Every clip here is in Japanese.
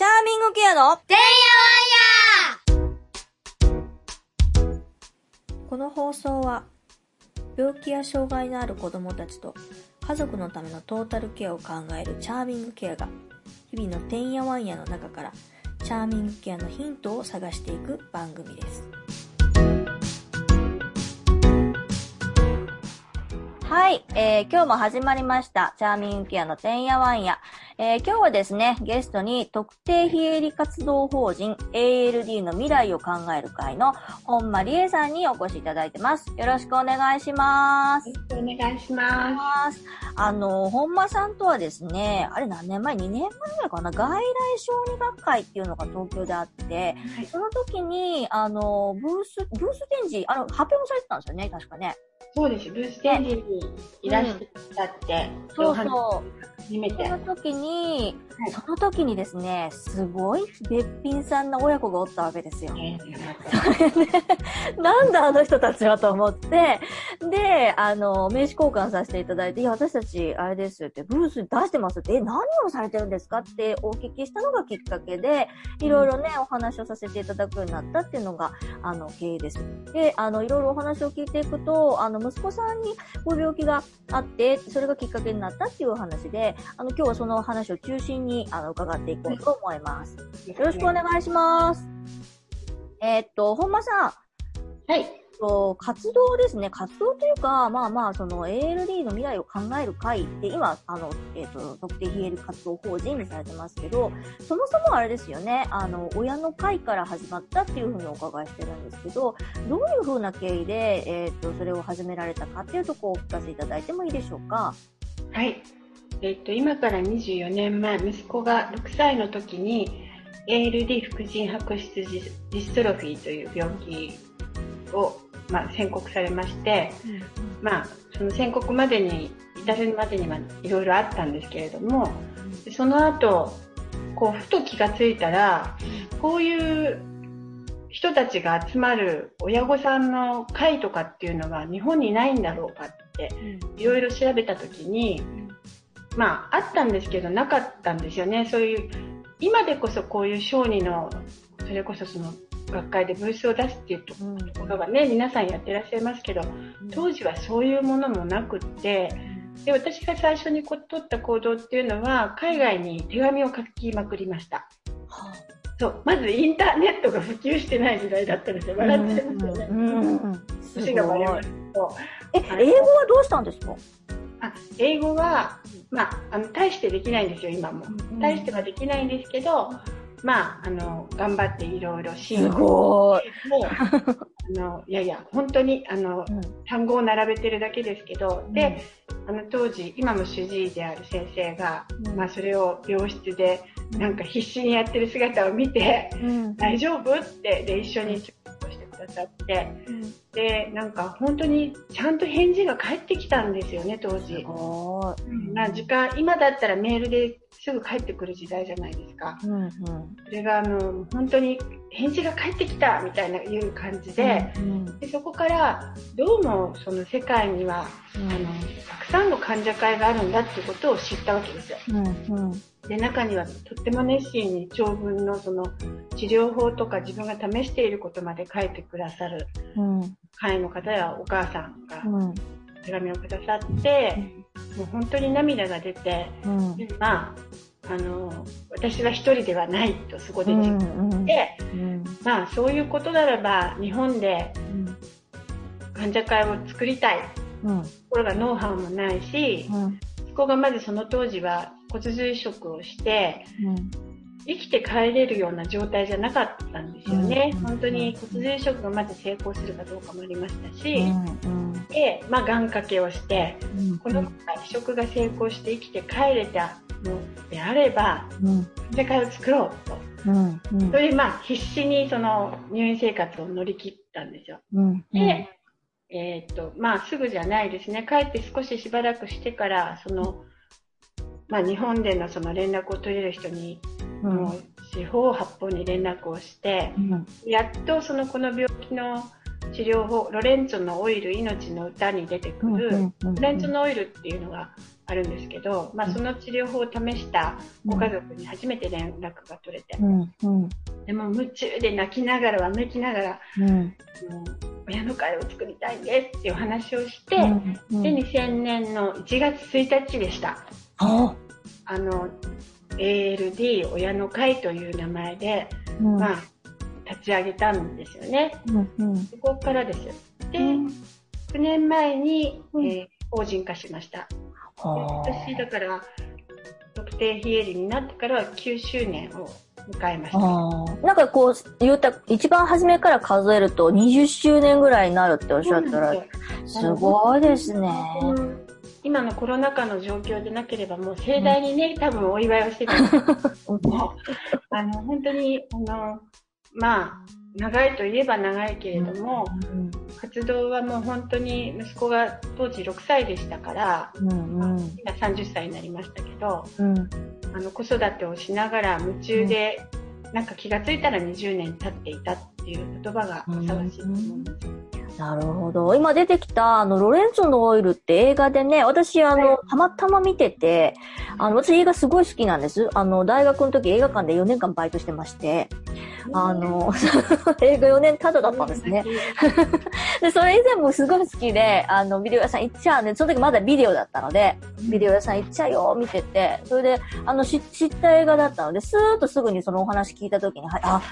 チャーミングケアのてんやわんやこの放送は病気や障害のある子供たちと家族のためのトータルケアを考えるチャーミングケアが日々のてんやわんやの中からチャーミングケアのヒントを探していく番組です。はい、えー、今日も始まりました。チャーミングケアのてんやわんや。えー、今日はですね、ゲストに特定非営利活動法人 ALD の未来を考える会の本間理恵さんにお越しいただいてます。よろしくお願いします。よろしくお願いしまあの、本間さんとはですね、あれ何年前 ?2 年前ぐらいかな？外来小児学会っていうのが東京であって、す。はい、その時に、あの、ブース、ブース展示、あの、発表もされてたんですよね、確かね。そうです。ブース展示にいらしてくだって、そうそう。めて。その時に、はいその時にですね、すごいべっぴんさんな親子がおったわけですよ。えー なんだあの人たちはと思って、で、あの、名刺交換させていただいて、いや、私たち、あれですって、ブースに出してますって、え、何をされてるんですかってお聞きしたのがきっかけで、いろいろね、お話をさせていただくようになったっていうのが、あの、経緯です。で、あの、いろいろお話を聞いていくと、あの、息子さんにご病気があって、それがきっかけになったっていうお話で、あの、今日はその話を中心に、あの、伺っていこうと思います。よろしくお願いします。えーっと、本間さん、はい。と活動ですね。活動というか、まあまあ、その ALD の未来を考える会って、今、あの、えっ、と、特定非営利活動法人にされてますけど、そもそもあれですよね、あの、親の会から始まったっていうふうにお伺いしてるんですけど、どういうふうな経緯で、えっ、と、それを始められたかっていうところをお聞かせいただいてもいいでしょうか？はい。えっと、今から24年前、息子が6歳の時に、ALD 副腎白質ディストロフィーという病気を、まあ、宣告されまして、まあ、その宣告までに、至るまでにはいろいろあったんですけれども、でその後、こう、ふと気がついたら、こういう人たちが集まる親御さんの会とかっていうのが日本にないんだろうかって、いろいろ調べたときに、まあ、あったんですけど、なかったんですよね。そういう、今でこそこういう小児の、それこそその、学会でブースを出すっていうとうんころがね、皆さんやってらっしゃいますけど、当時はそういうものもなくって、で、私が最初にこ取った行動っていうのは、海外に手紙を書きまくりました。はそう、まずインターネットが普及してない時代だったんですよ。あ笑っちゃいますよね。うん。す年がバレごいます。と。え、英語はどうしたんですか？あ英語は、まあ、あの、大してできないんですよ、今も。大してはできないんですけど、まあ、あの、頑張っていろいろ支援すごい。もうあの、いやいや、本当に、あの、単語を並べてるだけですけど、で、あの、当時、今も主治医である先生が、うん。まあ、それを病室で、なんか必死にやってる姿を見て、うん、大丈夫？って、で、一緒にださって、で、なんか本当にちゃんと返事が返ってきたんですよね、当す時。ごい。な時間、今だったらメールですぐ返ってくる時代じゃないですか。うんうん。それが、あの、本当に返事が返ってきたみたいないう感じで、うんでそこから、どうもその世界には、うんあの、たくさんの患者会があるんだっていうことを知ったわけですよ。うんうん。で、中にはとっても熱心に長文のその治療法とか自分が試していることまで書いてくださるうん。会の方やお母さんがうん。手紙をくださって、もう本当に涙が出て、まあ、あの、私は一人ではないとそこでうん自分うん。で、うんまあそういうことならば日本で患者会を作りたい。うんところがノウハウもないし、うんそこがまずその当時は骨髄移植をして、うん生きて帰れるような状態じゃなかったんですよね。うん本当に骨髄移植がまず成功するかどうかもありましたし、うんで、まあ、願掛けをして、うんこの子が移植が成功して生きて帰れたのであれば、うん世界を作ろうと。うんうん。それで、まあ、必死にその入院生活を乗り切ったんですよ。うんで、えーっと、まあ、すぐじゃないですね。帰って少ししばらくしてから、その、まあ、日本でのその連絡を取れる人に、うん。もう、四方八方に連絡をして、うん。やっとそのこの病気の治療法、ロレンツォのオイル、命の歌に出てくる、うんうん。ロレンツォのオイルっていうのがあるんですけど、まあ、その治療法を試したご家族に初めて連絡が取れて、うん。うん。でも夢中で泣きながらわめきながら、うん。もう親の会を作りたいんですっていう話をして、うん。で、2000年の1月1日でした。ああの、ALD 親の会という名前で、うん。まあ、立ち上げたんですよね。うん。うん。そこからです。で、うん9年前に、うんえー法人化しました。私、だから、特定非営利になってからは9周年を迎えましあ。た。なんかこう、言った、一番初めから数えると20周年ぐらいになるっておっしゃったらすごいですね。うん今のコロナ禍の状況でなければ、もう盛大にね、多分お祝いをしてたんですけども、あの、本当に、あの、まあ、長いといえば長いけれども、うん。活動はもう本当に息子が当時6歳でしたから、うん。うん。今30歳になりましたけど、うん。あの子育てをしながら夢中で、なんか気がついたら20年経っていたっていう言葉がふさわしいと思うんですよ。なるほど。今出てきた、あの、ロレンツォのオイルって映画でね、私、あの、たまたま見てて、あの、私映画すごい好きなんです。あの、大学の時映画館で4年間バイトしてまして、あの、映画4年ただだったんですね。で、それ以前もすごい好きで、あの、ビデオ屋さん行っちゃうね。その時まだビデオだったので、ビデオ屋さん行っちゃうよ、見てて、それで、あの、し知った映画だったので、スーッとすぐにそのお話聞いた時に、はい、あ、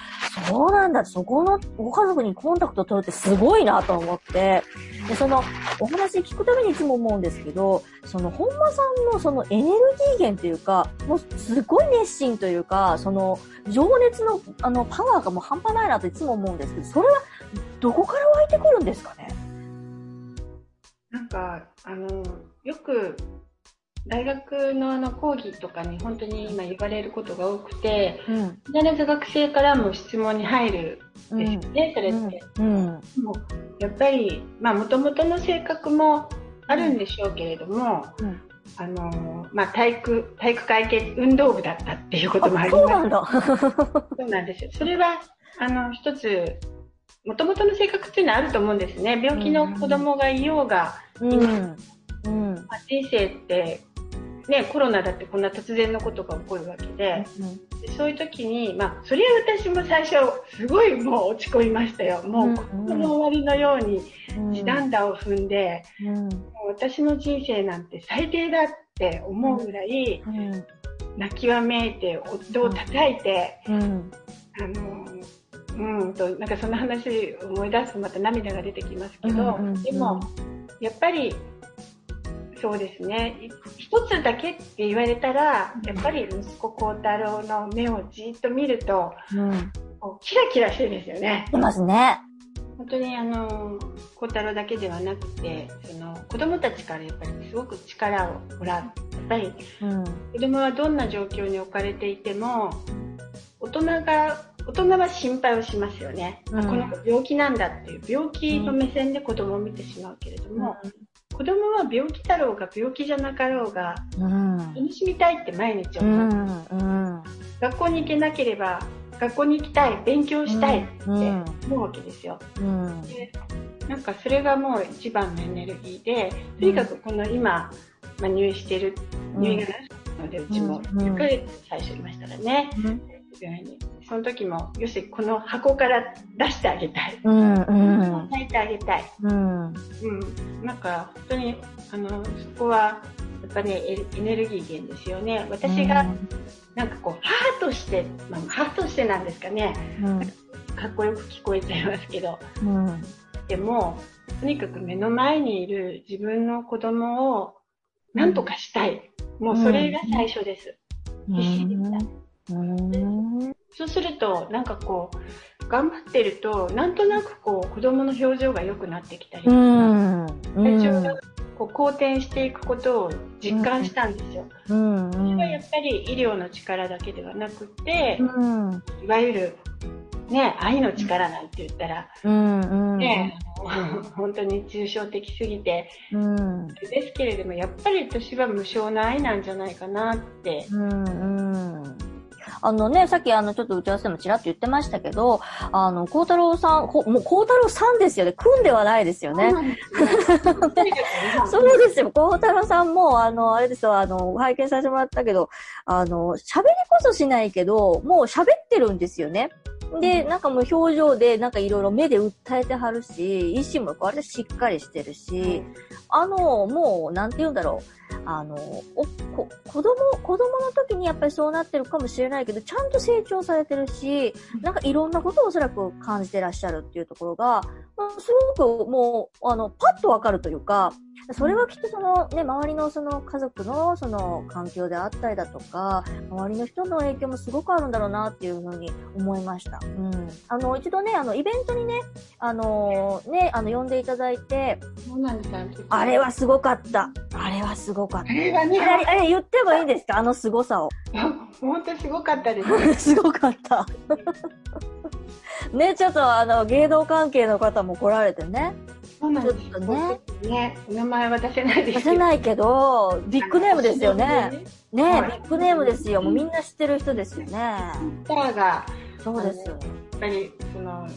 そうなんだ、そこのご家族にコンタクト取るってすごいなと思って、で、その、お話聞くたびにいつも思うんですけど、その、本間さんのそのエネルギー源というか、もうすごい熱心というか、その、情熱の、あの、パワーがもう半端ないなといつも思うんですけど、それは、どこから湧いてくるんですかね？なんか、あの、よく、大学のあの講義とかに本当に今言われることが多くて、うん。必ず学生からも質問に入るんですよね、それって。うん。もうやっぱり、まあ、もともとの性格もあるんでしょうけれども、うんあの、まあ、体育、体育会系運動部だったっていうこともああ、ります。そうなんだ。そうなんですよ。それは、あの、一つ、もともとの性格っていうのはあると思うんですね。病気の子供がいようが、うん。うん。まあ人生って、ね、コロナだってこんな突然のことが起こるわけで、でそういう時に、まあ、それは私も最初、すごいもう落ち込みましたよ。もう、この終わりのように、地団打を踏んで、うん。もう私の人生なんて最低だって思うぐらい、うん。泣きわめいて、夫を叩いて、うん。あの、うんと、なんかその話思い出すとまた涙が出てきますけど、うんうんうんでも、やっぱり、そうですね、い一つだけって言われたら、やっぱり息子幸太郎の目をじっと見ると、うん。キラキラしてるんですよね。いますね。本当にあの、幸太郎だけではなくて、その子供たちからやっぱりすごく力をもらう。やっぱりうん。子供はどんな状況に置かれていても、大人が、大人は心配をしますよね。うんこの子病気なんだっていう病気の目線で子供を見てしまうけれども、子供は病気だろうが病気じゃなかろうが、うん。楽しみたいって毎日う思う。ん。うん。学校に行けなければ、学校に行きたい、勉強したいってうん思うわけですよ。うん。でなんかそれがもう一番のエネルギーで、とにかくこの今、まあ、入院してる、入院がなので、うちもうん1ヶ月最初いましたらね、に。その時も、よし、この箱から出してあげたい。うん。うん。泣いてあげたい。うん。うん。なんか、本当に、あの、そこは、やっぱりエエネルギー源ですよね。私が、なんかこう、母として、まあ、母としてなんですかね。うん。かっこよく聞こえちゃいますけど。うん。でも、とにかく目の前にいる自分の子供を何とかしたい。もうそれが最初です。必死でした。うん。そうすると、なんかこう、頑張ってると、なんとなくこう、子供の表情が良くなってきたりとうか、ん。体調がこう好転していくことを実感したんですよ。うん。それはやっぱり医療の力だけではなくて、うん。いわゆる、ね、愛の力なんて言ったら、うん。ね、本当に抽象的すぎて、うん。ですけれども、やっぱり私は無償の愛なんじゃないかなって。うん。うん。あのね、さっきあの、ちょっと打ち合わせでもちらっと言ってましたけど、あの、孝太郎さん、こもう孝太郎さんですよね。組んではないですよね。そうですよ。孝太郎さんも、あの、あれですよ、あの、拝見させてもらったけど、あの、喋りこそしないけど、もう喋ってるんですよね。で、なんかもう表情で、なんかいろいろ目で訴えてはるし、意志もあれしっかりしてるし、あの、もう、なんて言うんだろう。あの、お、こ、子供、子供の時にやっぱりそうなってるかもしれないけど、ちゃんと成長されてるし、なんかいろんなことをおそらく感じてらっしゃるっていうところが、まあ、すごくもう、あの、パッとわかるというか、それはきっとそのね、周りのその家族のその環境であったりだとか、周りの人の影響もすごくあるんだろうなっていうふうに思いました。うん。あの、一度ね、あの、イベントにね、あのね、あの、呼んでいただいて、あれはすごかった。あれはすごかった。あれはね、あ言ってもいいですか？あの凄さを。本当すごかったです。すごかった。ね、ちょっとあの、芸能関係の方も来られてね。そうなんですちょっとね。ね、お名前は出せないです。出せないけど、ビッグネームですよね。。ね、はいビッグネームですよ。もうみんな知ってる人ですよね。スターが、やそうです。っぱり、その、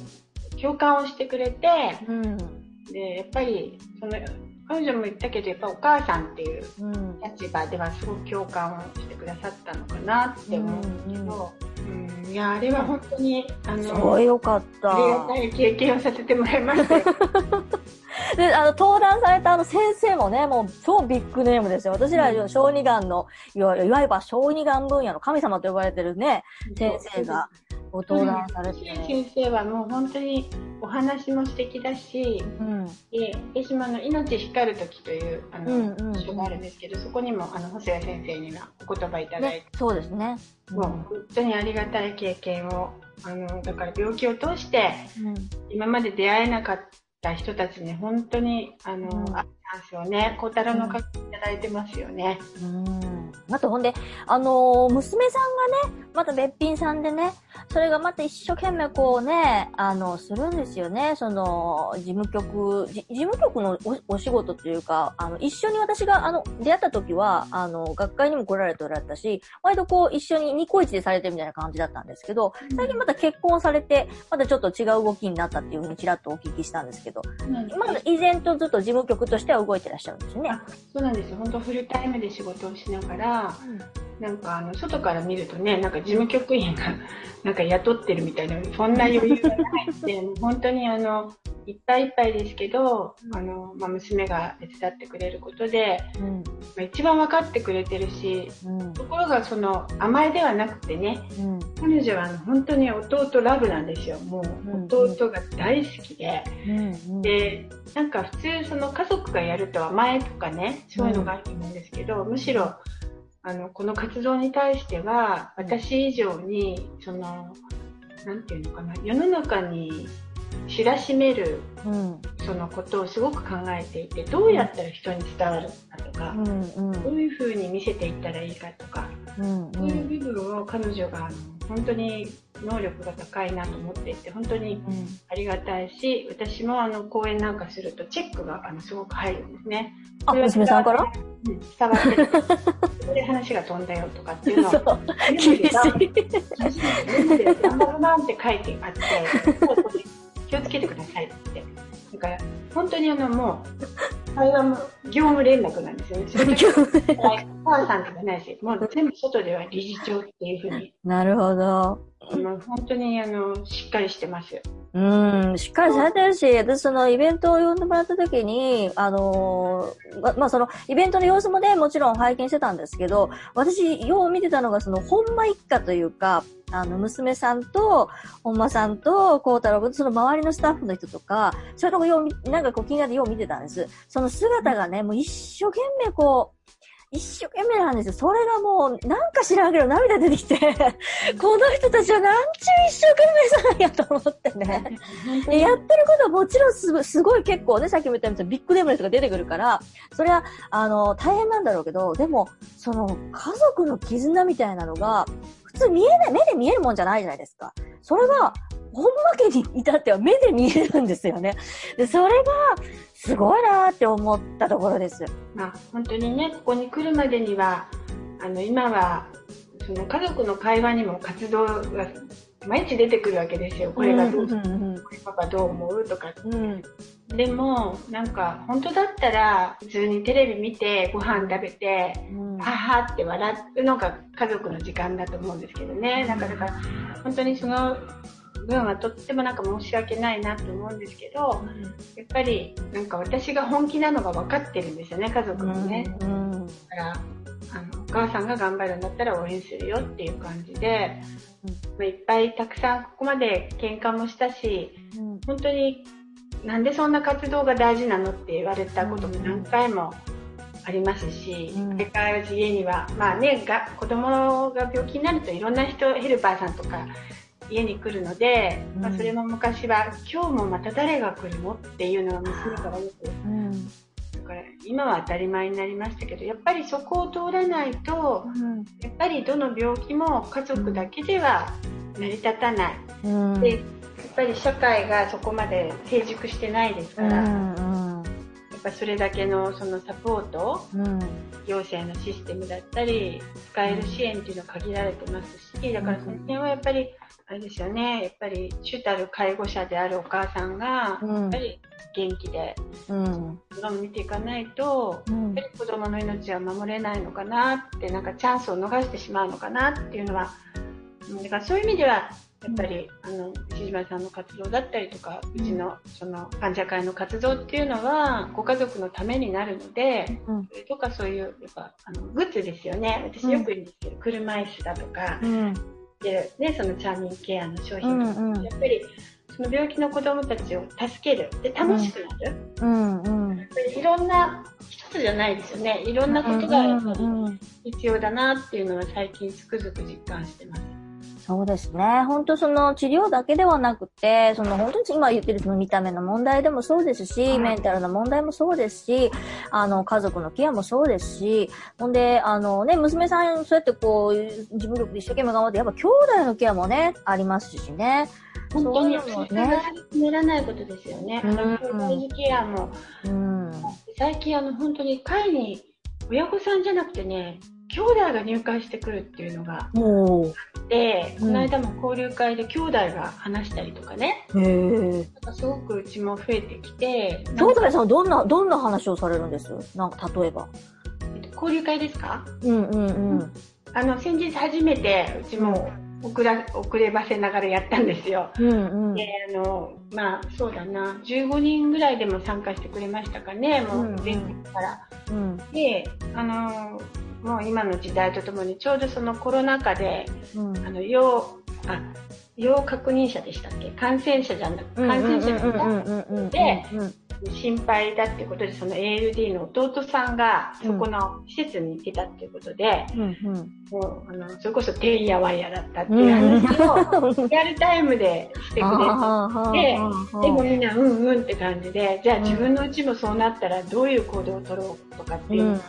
共感をしてくれて、うん。で、やっぱり、その、彼女も言ったけど、やっぱお母さんっていううん。立場ではすごく共感をしてくださったのかなって思うんですけど、うん、いや、あれは本当に、あの、すごいよかった。ありがたい経験をさせてもらいましたよ。で、あの、登壇されたあの先生もね、もう超ビッグネームですよ。私ら小児がんの、いわいわば小児がん分野の神様と呼ばれてるね、先生がご登壇されて。先生はもう本当にお話も素敵だし、うん。で私もあの命光る時というあの、うんうん書があるんですけど、そこにもあの細谷先生にはお言葉いただいねて、、そうですね。うんもう本当にありがたい経験をあのだから病気を通してうん今まで出会えなかった人たちに本当にあの、うんあチャンスをね孝太郎のおかげでいただいてますよね。うん。あとほんで、あのー娘さんがね、またべっぴんさんでね、それがまた一生懸命こうね、あの、するんですよね。その、事務局、じ事務局のおお仕事というか、あの、一緒に私が、あの、出会った時は、あの、学会にも来られておられたし、割とこう、一緒にニコイチでされてるみたいな感じだったんですけど、最近また結婚されて、またちょっと違う動きになったっていうふうにちらっとお聞きしたんですけど、まだ依然とずっと事務局としては動いてらっしゃるんですよね。あそうなんですよ本当フルタイムで仕事をしながらなんかあの外から見るとねなんか事務局員が なんか雇ってるみたいなそんな余裕がないって 本当にあのいっぱいいっぱいですけど、あのまあ、娘が手伝ってくれることで、うん。まあ、一番分かってくれてるしうん。ところがその甘えではなくてねうん。彼女はあの本当に弟ラブなんですよもうんう弟が大好きで。うん。でなんか普通その家族がやると甘えとかねそういうのがあると思うんですけど、むしろあのこの活動に対しては私以上にそのなんていうのかな世の中に知らしめるうん。そのことをすごく考えていてどうやったら人に伝わるかとか、うん。どういうふうに見せていったらいいかとか、うん。そういう部分を彼女が本当に能力が高いなと思っていて本当にありがたいし、私もあの講演なんかするとチェックがあのすごく入るんですね。あ、娘さんから？うん伝わってる。そこで話が飛んだよとかっていうのを 厳しい。で頑張ろうなって書いてあって、気をつけてくださいって。だから本当にあのもう、会話も業務連絡なんですよね。それお母さんとかないし、もう全部外では理事長っていうふうに、なるほど。もう本当にあのしっかりしてます。うん、しっかりされてるし、私そのイベントを呼んでもらった時に、あのーま、まあ、そのイベントの様子もね、もちろん拝見してたんですけど、私、よう見てたのがその本間一家というか、あの、娘さんと、本間さんと、孝太郎君と、その周りのスタッフの人とか、そういうよう見、なんかこう気になってよう見てたんです。その姿がね、もう一生懸命こう、一生懸命なんですよ。それがもう、なんか知らんけど涙出てきて、この人たちはなんちゅう一生懸命さんやと思ってね。でやってることはもちろんすごすごい結構ね、さっきも言ったようにビッグネームの人が出てくるから、それは、あの、大変なんだろうけど、でも、その、家族の絆みたいなのが、普通見えない、目で見えるもんじゃないじゃないですか。それが、本間家に至っては目で見えるんですよね。で、それが、すごいなーって思ったところです。まあ、本当にね、ここに来るまでには、あの、今は、そその家族の会話にも活動が毎日出てくるわけですよ。これがどう、うんうんこれパパどう思うとか。うんでも、なんか、本当だったら、普通にテレビ見て、ご飯食べて、うんははって笑うのが家族の時間だと思うんですけどね。なんかだから、本当にその分はとってもなんか申し訳ないなと思うんですけど、やっぱりなんか私が本気なのが分かってるんですよね、家族もね。うん。だから、あの、お母さんが頑張るんだったら応援するよっていう感じで、まあいっぱいたくさんここまで喧嘩もしたし、うん。本当になんでそんな活動が大事なのって言われたことも何回もありますし、うん。相変わらず家には、まあね、が子供が病気になるといろんな人、ヘルパーさんとか家に来るので、まあ、うん。それも昔は今日もまた誰が来るのっていうのは娘からよくうん。だから今は当たり前になりましたけどやっぱりそこを通らないとやっぱりどの病気も家族だけでは成り立たない。うん。でやっぱり社会がそこまで成熟してないですから、やっぱりそれだけのそのサポートうん。行政のシステムだったり使える支援っていうのは限られてますしだからその辺はやっぱりあれですよね。やっぱり主たる介護者であるお母さんがうん。やっぱり元気でうん。子供を見ていかないとうん。やっぱり子供の命は守れないのかなってなんかチャンスを逃してしまうのかなっていうのはうんだからそういう意味ではやっぱり、あの石島さんの活動だったりとかうちのその患者会の活動っていうのはご家族のためになるので、うん。それとかそういうやっぱあのグッズですよね。私よく言うんですけど、車椅子だとか。うん。で、ね、そのチャーミングケアの商う品とか、んうん。やっぱりその病気の子供たちを助ける。で楽しくなる、うん。うんやっぱりいろんな一つじゃないですよね。いろんなことがやっぱりうん。必要だなっていうのは最近つくづく実感してます。そうですね。本当その治療だけではなくて、その本当に今言ってるその見た目の問題でもそうですし、はいメンタルの問題もそうですし、あの、家族のケアもそうですし、ほんで、あのね、娘さん、そうやってこう、自分力で一生懸命頑張って、やっぱ兄弟のケアもね、ありますしね。本当にそれがね。決めらないことですよね。あのうん兄弟ケアもうん。最近あの本当に会に親御さんじゃなくてね兄弟が入会してくるっていうのがおー。あって、うんこの間も交流会で兄弟が話したりとかねへー。なんかすごくうちも増えてきて兄弟さんはどんな、どんな話をされるんです？なんか、例えば。交流会ですか？うんうんうん。あの先日初めてうちも遅ら遅ればせながらやったんですよ。うんうん。であのまあそうだな15人ぐらいでも参加してくれましたかねもうんううん全国から。うん。であのもう今の時代とともにちょうどそのコロナ禍でうん。あの要あ要確認者でしたっけ？感染者じゃなく感染者うんうんうん心配だってことでその ALD の弟さんがそこの施設に行ってたっていうことで、うんうん。もうあのそれこそてんやわんやだったっていう話をリアルタイムでしてくれて。ででもみんなうんうんって感じでじゃあ自分のうちもそうなったらどういう行動を取ろうとかっていうのが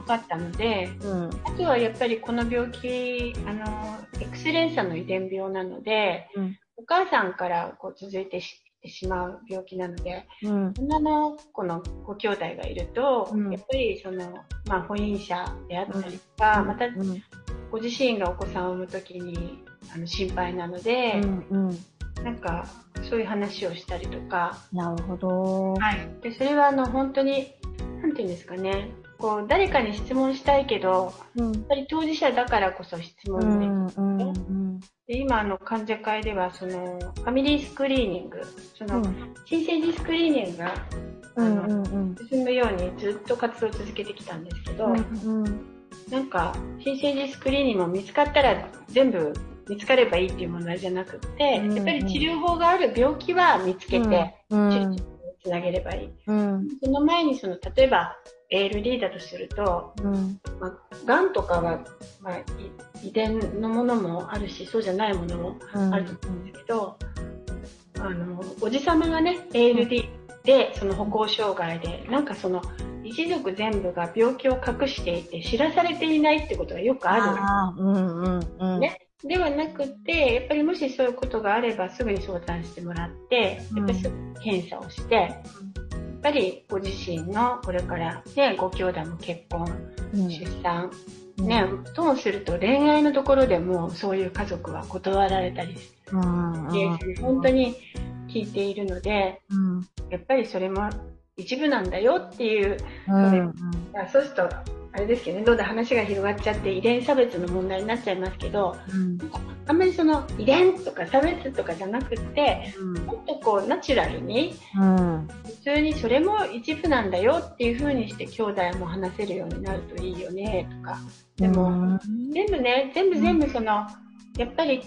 分かったので、うん。あとはやっぱりこの病気あの X 連鎖の遺伝病なので、うん。お母さんからこう続いてししまう病気なのでうん。女の子のご兄弟がいると、うん。やっぱりその、まあ、婚姻者であったりとか、またうん。ご自身がお子さんを産む時にあの心配なので、うんなんかそういう話をしたりとか、なるほど。はい、でそれはあの本当に何て言うんですかね。こう誰かに質問したいけどうん。やっぱり当事者だからこそ質う問できるんうんうん。で今あの患者会ではそのファミリースクリーニングその新生児スクリーニングがうんうんうん。進むようにずっと活動を続けてきたんですけど、うんなんか新生児スクリーニングも見つかったら全部見つかればいいっていう問題じゃなくって、うんやっぱり治療法がある病気は見つけて、うん治療につなげればいい。うん。その前にその例えば ALD だとすると、うん。まあ、がんとかは、まあ、い遺伝のものもあるしそうじゃないものもあると思うんですけど、あのおじさまがね ALD でその歩行障害でなんかその一族全部が病気を隠していて知らされていないってことがよくある。うんうんうん。ね。ではなくて、やっぱりもしそういうことがあればすぐに相談してもらって、やっぱりすぐ検査をして、やっぱりご自身のこれからね、ご兄弟も結婚、うん出産、ね、ともすると恋愛のところでもそういう家族は断られたりして、うん。うん。本当に聞いているので、うん。やっぱりそれも一部なんだよっていう、うん。そうすると、あれですけどね、どんどん話が広がっちゃって遺伝差別の問題になっちゃいますけど、うん。あんまりその遺伝とか差別とかじゃなくって、うん。もっとこうナチュラルに、うん。普通にそれも一部なんだよっていう風にして兄弟も話せるようになるといいよねとか。でも、全部ね、全部全部その、やっぱり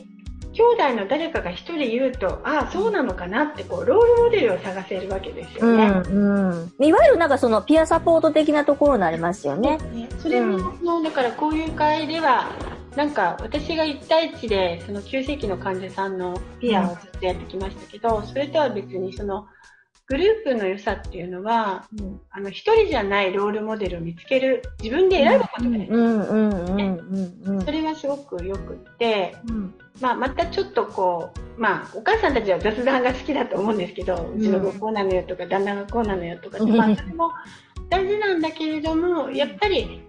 兄弟の誰かが一人言うと、ああ、そうなのかなってこう、ロールモデルを探せるわけですよね。うん。うん。いわゆるなんかそのピアサポート的なところになりますよね。ねそれも、もうだから交流会では、なんか私が1対1でその急性期の患者さんのピアをずっとやってきましたけど、それとは別にそのグループの良さっていうのは、あの一人じゃないロールモデルを見つける、自分で選ぶことができる。うんうんうんうんうんそれはすごくよくって、うん。まあ、またちょっとこう、まあ、お母さんたちは雑談が好きだと思うんですけど、うちの子こうなのよとか、旦那がこうなのよとかって、うんまあ、それも大事なんだけれども、やっぱり、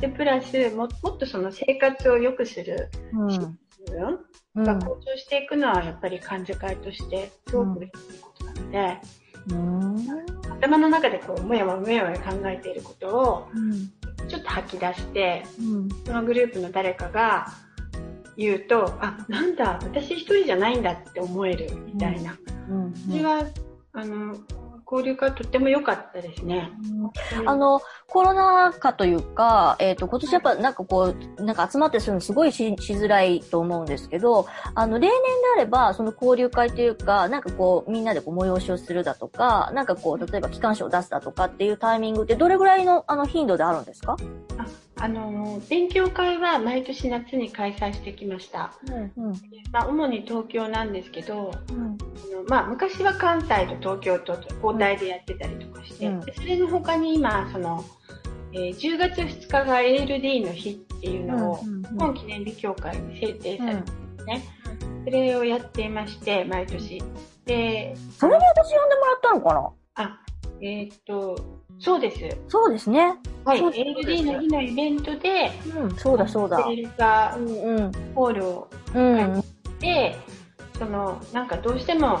で、プラスも、もっとその生活を良くするうん。が向上していくのは、やっぱり患者会として、すごくいいことなので、うん。頭の中でこう、もやもやもやもや考えていることを、うん。ちょっと吐き出して、うん。そのグループの誰かが言うと、あ、なんだ、私一人じゃないんだって思えるみたいな。うんそれは、あの、交流がとっても良かったですね。あの、コロナ禍というか、えっ、と、今年やっぱなんかこう、なんか集まってするのすごいししづらいと思うんですけど、あの、例年であれば、その交流会というか、なんかこう、みんなでこう催しをするだとか、なんかこう、例えば機関誌を出すだとかっていうタイミングってどれぐらいのあの頻度であるんですか？あの、勉強会は毎年夏に開催してきました。うん。うん。まあ、主に東京なんですけど、うん。あのまあ、昔は関西と東京と交代でやってたりとかして、うんでそれの他に今、その、えー10月2日が ALD の日っていうのを、日本記念日協会に制定されてですね、それをやっていまして、毎年。で、それで私呼んでもらったのかな？あ、えーっと、そうです。そうですね。はい、そうです ALD の日のイベントで、うん。そうだそうだ。セールカうんうん。ホールをうん。で、その、なんかどうしても、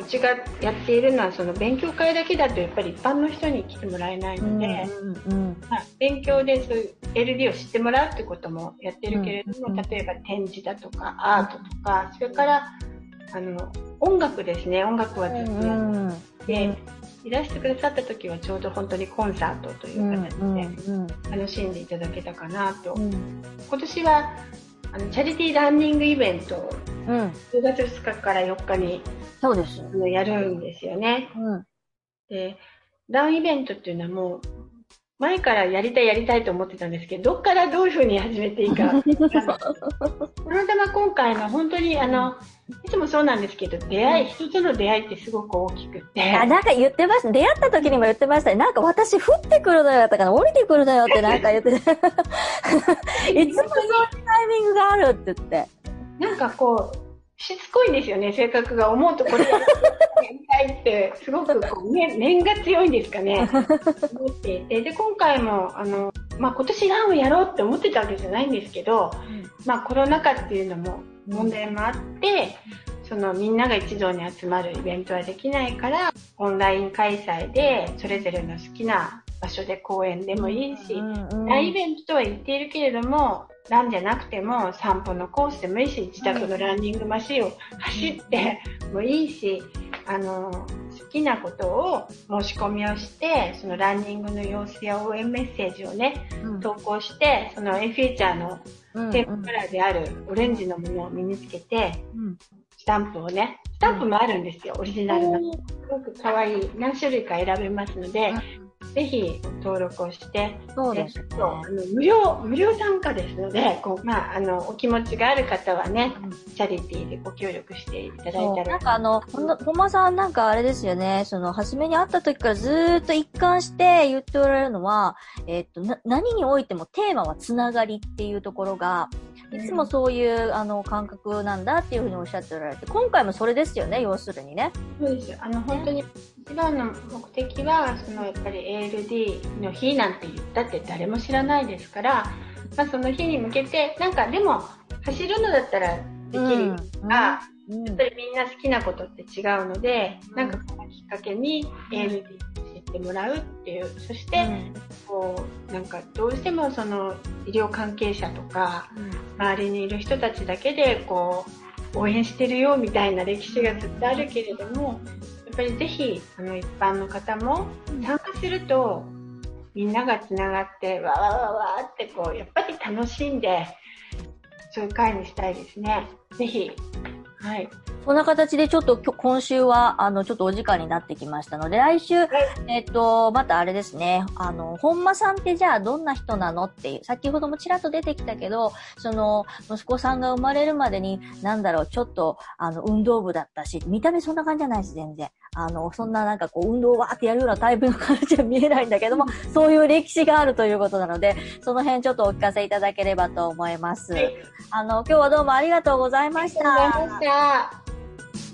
うちがやっているのは、その勉強会だけだとやっぱり一般の人に来てもらえないので、うん。まあ、勉強でそういう LD を知ってもらうってこともやってるけれども、うん例えば展示だとかアートとか、それから、あの、音楽ですね。音楽はずっとやうん。って、いらしてくださった時はちょうど本当にコンサートという形で楽しんでいただけたかなと。今年は、あの、チャリティーランニングイベントをうん。10月2日から4日にそうです。やるんですよね。うん。で、ランイベントっていうのはもう、前からやりたいやりたいと思ってたんですけど、どっからどういう風に始めていいか。このたま今回の本当にあの、いつもそうなんですけど、出会い、人との出会いってすごく大きくて。あ、なんか言ってました。出会った時にも言ってましたね。なんか私降ってくるのよだったかな降りてくるのよってなんか言って。いつもそういうタイミングがあるって言って。なんかこう、しつこいんですよね、性格が。思うとこれやりたいって、すごくこう、ね、念が強いんですかね。思っていて。で、今回も、あの、まあ、今年ランをやろうって思ってたわけじゃないんですけど、まあ、コロナ禍っていうのも問題もあって、そのみんなが一堂に集まるイベントはできないから、オンライン開催でそれぞれの好きな場所で公演でもいいし、ランイベントとは言っているけれども、ランじゃなくても散歩のコースでもいいし、自宅のランニングマシンを走ってもいいし、あの、好きなことを申し込みをして、そのランニングの様子や応援メッセージをね、投稿して、その A フィーチャーのテープカラーであるオレンジのものを身につけて、スタンプをね、スタンプもあるんですよ、オリジナルの。すごく可愛い、何種類か選べますので、ぜひ登録をして、そうです、ね、そうあの無料、無料参加ですので、こうまあ、あの、お気持ちがある方はね、チャリティーでご協力していただいたら。なんかあの、ほんまさんなんかあれですよね、その、初めに会った時からずーっと一貫して言っておられるのは、えっと、な、何においてもテーマはつながりっていうところが、いつもそういう、あの、感覚なんだっていうふうにおっしゃっておられて、今回もそれですよね、要するにね。そうです。あの、本当に、一番の目的は、その、やっぱり ALD の日なんて言ったって誰も知らないですから、まあ、その日に向けて、なんかでも、走るのだったらできるが、うんやっぱりみんな好きなことって違うので、なんかこのきっかけに ALD ってもらうっていう、そして、こう、なんかどうしてもその医療関係者とか、周りにいる人たちだけでこう、応援してるよみたいな歴史がずっとあるけれども、やっぱりぜひ、あの、一般の方も参加すると、みんながつながって、わーわーわーわーってこう、やっぱり楽しんで、そういう会にしたいですね。ぜひ、はい。そんな形でちょっと今週は、あの、ちょっとお時間になってきましたので、来週、えっと、またあれですね、あの、本間さんってじゃあどんな人なのっていう、先ほどもちらっと出てきたけど、その、息子さんが生まれるまでに、なんだろう、ちょっと、あの、運動部だったし、見た目そんな感じじゃないです、全然。あの、そんななんかこう、運動をわーってやるようなタイプの感じは見えないんだけども、そういう歴史があるということなので、その辺ちょっとお聞かせいただければと思います。はいあの、今日はどうもありがとうございました。ありがとうございました。